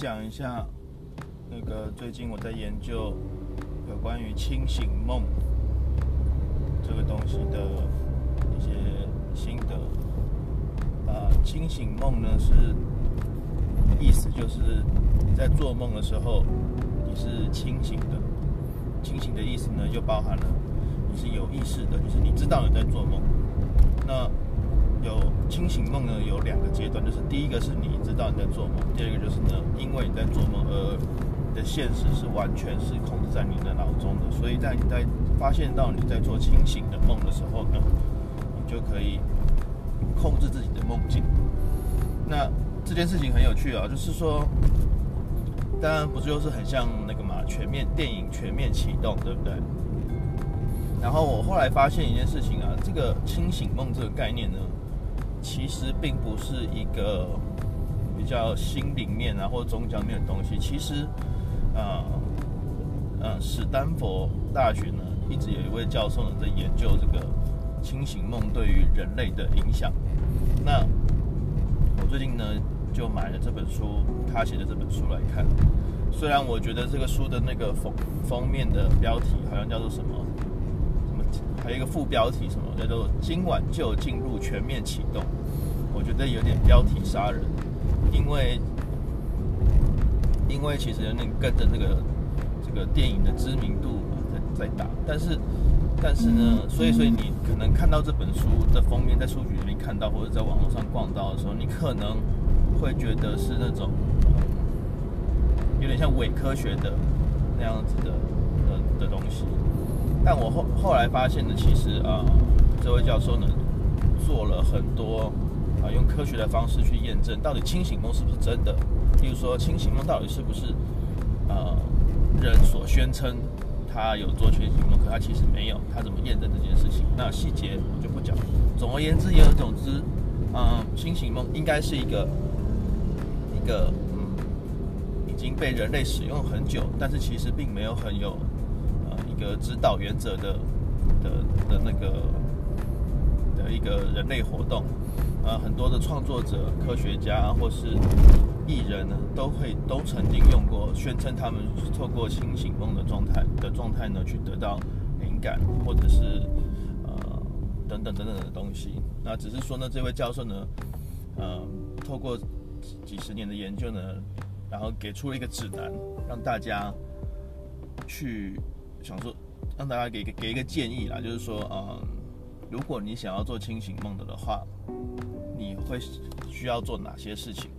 享一下那个最近我在研究有关于清醒梦这个东西的一些心得。啊，清醒梦呢是意思就是你在做梦的时候你是清醒的，清醒的意思呢就包含了你是有意识的，就是你知道你在做梦。那有清醒梦呢，有两个阶段，就是第一个是你知道你在做梦，第二个就是呢，因为你在做梦而的现实是完全是控制在你的脑中的，所以在你在发现到你在做清醒的梦的时候呢，你就可以控制自己的梦境。那这件事情很有趣啊，就是说，当然不就是很像那个嘛，全面电影全面启动，对不对？然后我后来发现一件事情啊，这个清醒梦这个概念呢。其实并不是一个比较心灵面啊，或宗教面的东西。其实，呃，呃，史丹佛大学呢，一直有一位教授呢在研究这个清醒梦对于人类的影响。那我最近呢就买了这本书，他写的这本书来看。虽然我觉得这个书的那个封封面的标题好像叫做什么？还有一个副标题，什么叫做“今晚就进入全面启动”，我觉得有点标题杀人，因为因为其实那跟着那个这个电影的知名度在在打，但是但是呢，所以所以你可能看到这本书的封面，在书局里面看到，或者在网络上逛到的时候，你可能会觉得是那种有点像伪科学的那样子的的的东西。但我后后来发现呢，其实啊，这位教授呢做了很多啊，用科学的方式去验证到底清醒梦是不是真的。例如说，清醒梦到底是不是呃人所宣称他有做清醒梦，可他其实没有。他怎么验证这件事情？那细节我就不讲。总而言之，言而总之，嗯，清醒梦应该是一个一个嗯已经被人类使用很久，但是其实并没有很有。一个指导原则的的的那个的一个人类活动，啊，很多的创作者、科学家或是艺人呢，都会都曾经用过，宣称他们透过清醒梦的状态的状态呢，去得到灵感，或者是呃等等等等的东西。那只是说呢，这位教授呢，呃，透过几十年的研究呢，然后给出了一个指南，让大家去。想说，让大家给个给一个建议啦，就是说，嗯，如果你想要做清醒梦的的话，你会需要做哪些事情？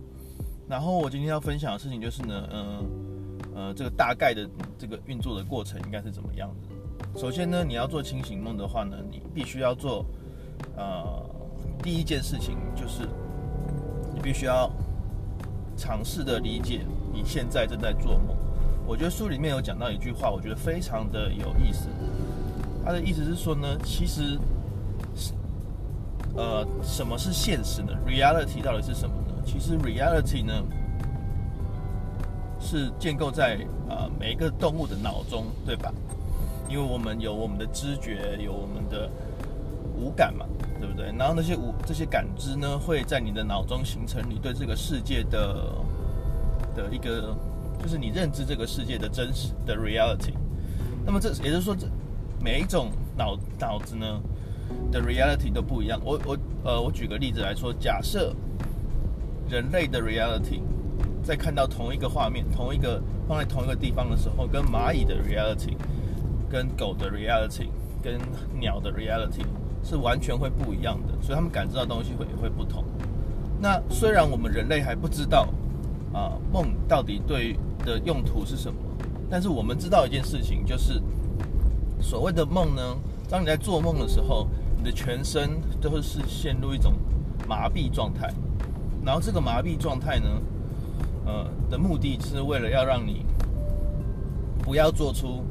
然后我今天要分享的事情就是呢，嗯，呃，这个大概的这个运作的过程应该是怎么样的？首先呢，你要做清醒梦的话呢，你必须要做，呃，第一件事情就是，你必须要尝试的理解你现在正在做梦。我觉得书里面有讲到一句话，我觉得非常的有意思。他的意思是说呢，其实是呃，什么是现实呢？Reality 到底是什么呢？其实 Reality 呢，是建构在呃每一个动物的脑中，对吧？因为我们有我们的知觉，有我们的五感嘛，对不对？然后那些五这些感知呢，会在你的脑中形成你对这个世界的的一个。就是你认知这个世界的真实的 reality，那么这也就是说，这每一种脑脑子呢的 reality 都不一样。我我呃，我举个例子来说，假设人类的 reality 在看到同一个画面、同一个放在同一个地方的时候，跟蚂蚁的 reality、跟狗的 reality、跟鸟的 reality 是完全会不一样的，所以他们感知到东西会也会不同。那虽然我们人类还不知道啊，梦到底对的用途是什么？但是我们知道一件事情，就是所谓的梦呢，当你在做梦的时候，你的全身都会是陷入一种麻痹状态。然后这个麻痹状态呢，呃的目的是为了要让你不要做出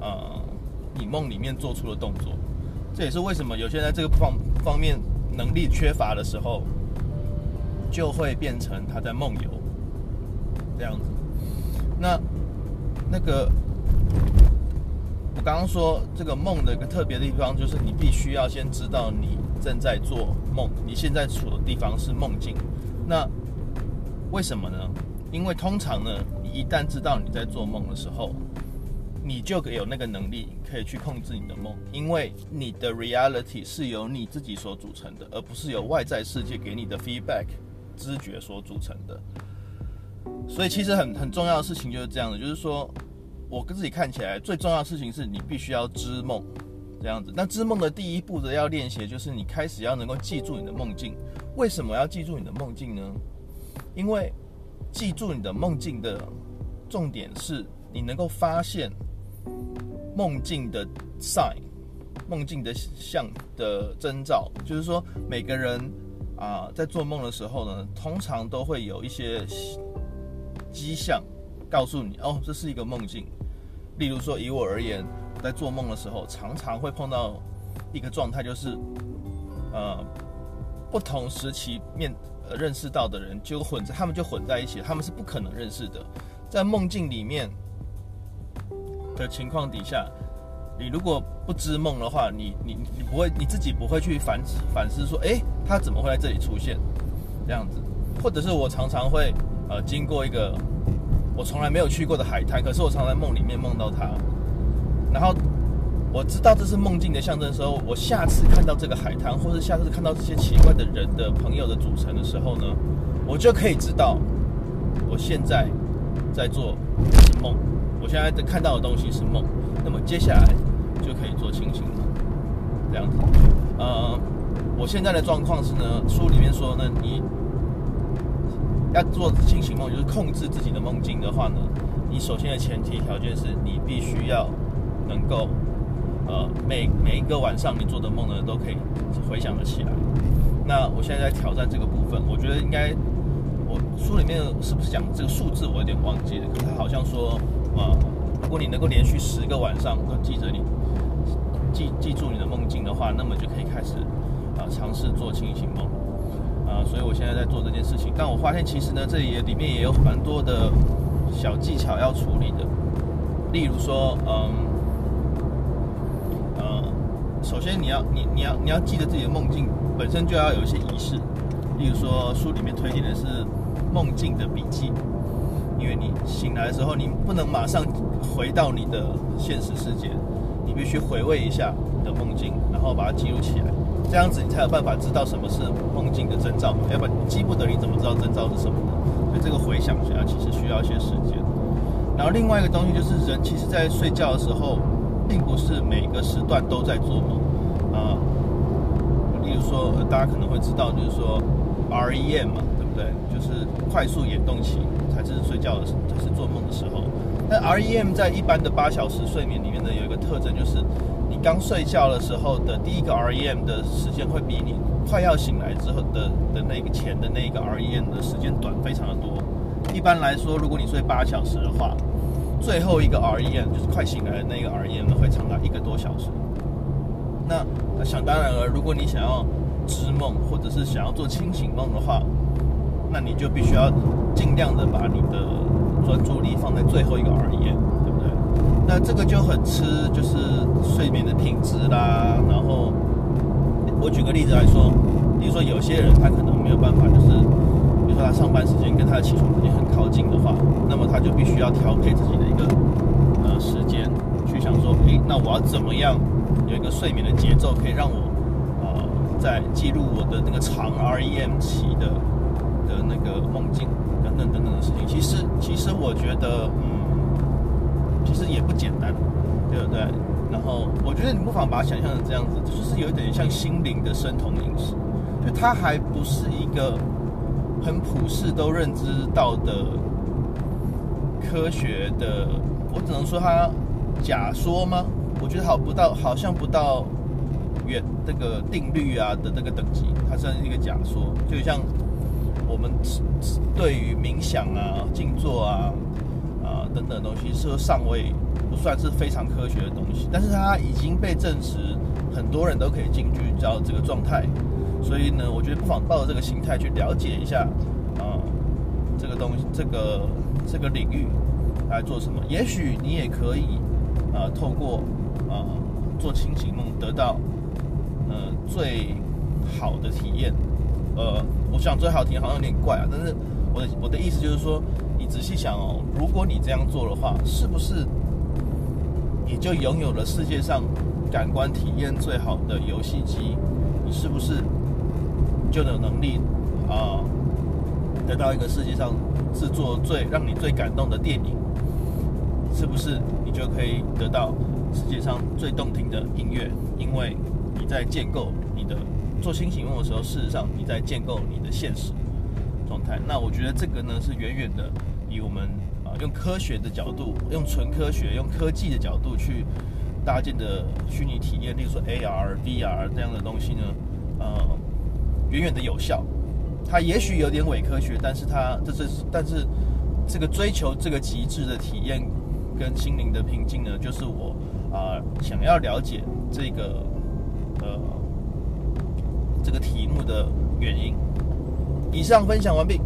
呃你梦里面做出的动作。这也是为什么有些人在这个方方面能力缺乏的时候，就会变成他在梦游这样子。那那个，我刚刚说这个梦的一个特别的地方，就是你必须要先知道你正在做梦，你现在处的地方是梦境。那为什么呢？因为通常呢，你一旦知道你在做梦的时候，你就有那个能力可以去控制你的梦，因为你的 reality 是由你自己所组成的，而不是由外在世界给你的 feedback 知觉所组成的。所以其实很很重要的事情就是这样的，就是说我跟自己看起来最重要的事情是你必须要知梦，这样子。那知梦的第一步的要练习，就是你开始要能够记住你的梦境。为什么要记住你的梦境呢？因为记住你的梦境的重点是你能够发现梦境的 sign，梦境的像的征兆。就是说每个人啊在做梦的时候呢，通常都会有一些迹象告诉你哦，这是一个梦境。例如说，以我而言，我在做梦的时候，常常会碰到一个状态，就是呃，不同时期面呃认识到的人就混在，他们就混在一起，他们是不可能认识的。在梦境里面的情况底下，你如果不知梦的话，你你你不会你自己不会去反反思说，诶，他怎么会在这里出现？这样子，或者是我常常会。呃，经过一个我从来没有去过的海滩，可是我常在梦里面梦到它。然后我知道这是梦境的象征的时候，我下次看到这个海滩，或是下次看到这些奇怪的人的朋友的组成的时候呢，我就可以知道我现在在做是梦，我现在在看到的东西是梦。那么接下来就可以做清醒了，这样子。呃，我现在的状况是呢，书里面说呢，你。要做清醒梦，就是控制自己的梦境的话呢，你首先的前提条件是你必须要能够，呃，每每一个晚上你做的梦呢都可以回想得起来。那我现在在挑战这个部分，我觉得应该，我书里面是不是讲这个数字我有点忘记了，可是他好像说，呃，如果你能够连续十个晚上都记着你记记住你的梦境的话，那么就可以开始啊、尝试做清醒梦。现在在做这件事情，但我发现其实呢，这里也里面也有蛮多的小技巧要处理的。例如说，嗯，呃，首先你要你你要你要记得自己的梦境本身就要有一些仪式。例如说，书里面推荐的是梦境的笔记，因为你醒来的时候，你不能马上回到你的现实世界，你必须回味一下你的梦境，然后把它记录起来。这样子你才有办法知道什么是梦境的征兆嘛，要不然你记不得，你怎么知道征兆是什么呢？所以这个回想起来其实需要一些时间。然后另外一个东西就是，人其实在睡觉的时候，并不是每个时段都在做梦啊。例如说，大家可能会知道，就是说 REM 嘛，对不对？就是快速眼动期才是睡觉的时，才是做梦的时候。但 REM 在一般的八小时睡眠里面呢，有一个特征就是。刚睡觉的时候的第一个 REM 的时间会比你快要醒来之后的的那个前的那个 REM 的时间短，非常的多。一般来说，如果你睡八小时的话，最后一个 REM 就是快醒来的那个 REM 会长达一个多小时。那想当然了，如果你想要知梦或者是想要做清醒梦的话，那你就必须要尽量的把你的专注力放在最后一个 REM 对不对。那这个就很吃，就是睡眠的品质啦。然后我举个例子来说，比如说有些人他可能没有办法，就是比如说他上班时间跟他的起床时间很靠近的话，那么他就必须要调配自己的一个呃时间，去想说，诶，那我要怎么样有一个睡眠的节奏，可以让我呃在记录我的那个长 REM 期的的那个梦境等等等等的事情。其实，其实我觉得，嗯。其实也不简单，对不对？然后我觉得你不妨把它想象成这样子，就是有一点像心灵的生酮饮食，就它还不是一个很普世都认知到的科学的，我只能说它假说吗？我觉得好不到，好像不到原这个定律啊的这个等级，它算是一个假说，就像我们对于冥想啊、静坐啊。啊等等东西是尚未算是非常科学的东西，但是它已经被证实，很多人都可以进去到这个状态。所以呢，我觉得不妨抱着这个心态去了解一下啊、这个东西，这个这个领域来做什么。也许你也可以啊、透过啊、做清醒梦得到呃最好的体验。呃，我想最好的体验好像有点怪啊，但是我的我的意思就是说。你仔细想哦，如果你这样做的话，是不是你就拥有了世界上感官体验最好的游戏机？你是不是就有能力啊，得到一个世界上制作最让你最感动的电影？是不是你就可以得到世界上最动听的音乐？因为你在建构你的做清醒梦的时候，事实上你在建构你的现实状态。那我觉得这个呢，是远远的以我们用科学的角度，用纯科学、用科技的角度去搭建的虚拟体验，例如说 AR、VR 这样的东西呢，呃，远远的有效。它也许有点伪科学，但是它这是但是这个追求这个极致的体验跟心灵的平静呢，就是我啊、想要了解这个。呃，这个题目的原因。以上分享完毕。